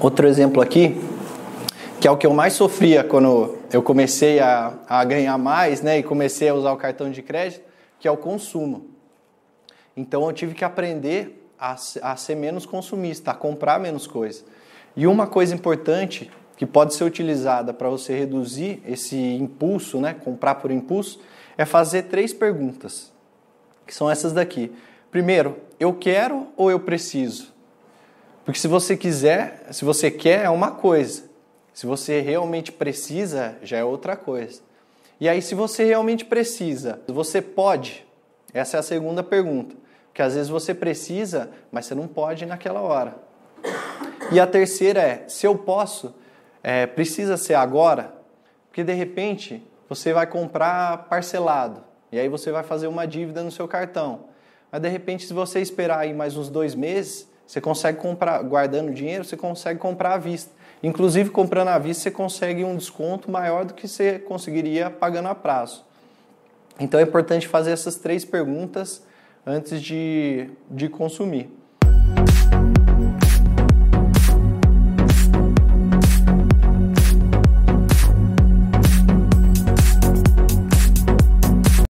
Outro exemplo aqui, que é o que eu mais sofria quando eu comecei a, a ganhar mais, né, e comecei a usar o cartão de crédito, que é o consumo. Então eu tive que aprender a, a ser menos consumista, a comprar menos coisas. E uma coisa importante que pode ser utilizada para você reduzir esse impulso, né, comprar por impulso, é fazer três perguntas, que são essas daqui. Primeiro, eu quero ou eu preciso? Porque se você quiser, se você quer, é uma coisa. Se você realmente precisa, já é outra coisa. E aí, se você realmente precisa, você pode? Essa é a segunda pergunta. Porque às vezes você precisa, mas você não pode naquela hora. E a terceira é: se eu posso, é, precisa ser agora? Porque de repente você vai comprar parcelado e aí você vai fazer uma dívida no seu cartão. Mas de repente, se você esperar aí mais uns dois meses, você consegue comprar, guardando dinheiro, você consegue comprar à vista. Inclusive, comprando à vista, você consegue um desconto maior do que você conseguiria pagando a prazo. Então, é importante fazer essas três perguntas antes de, de consumir.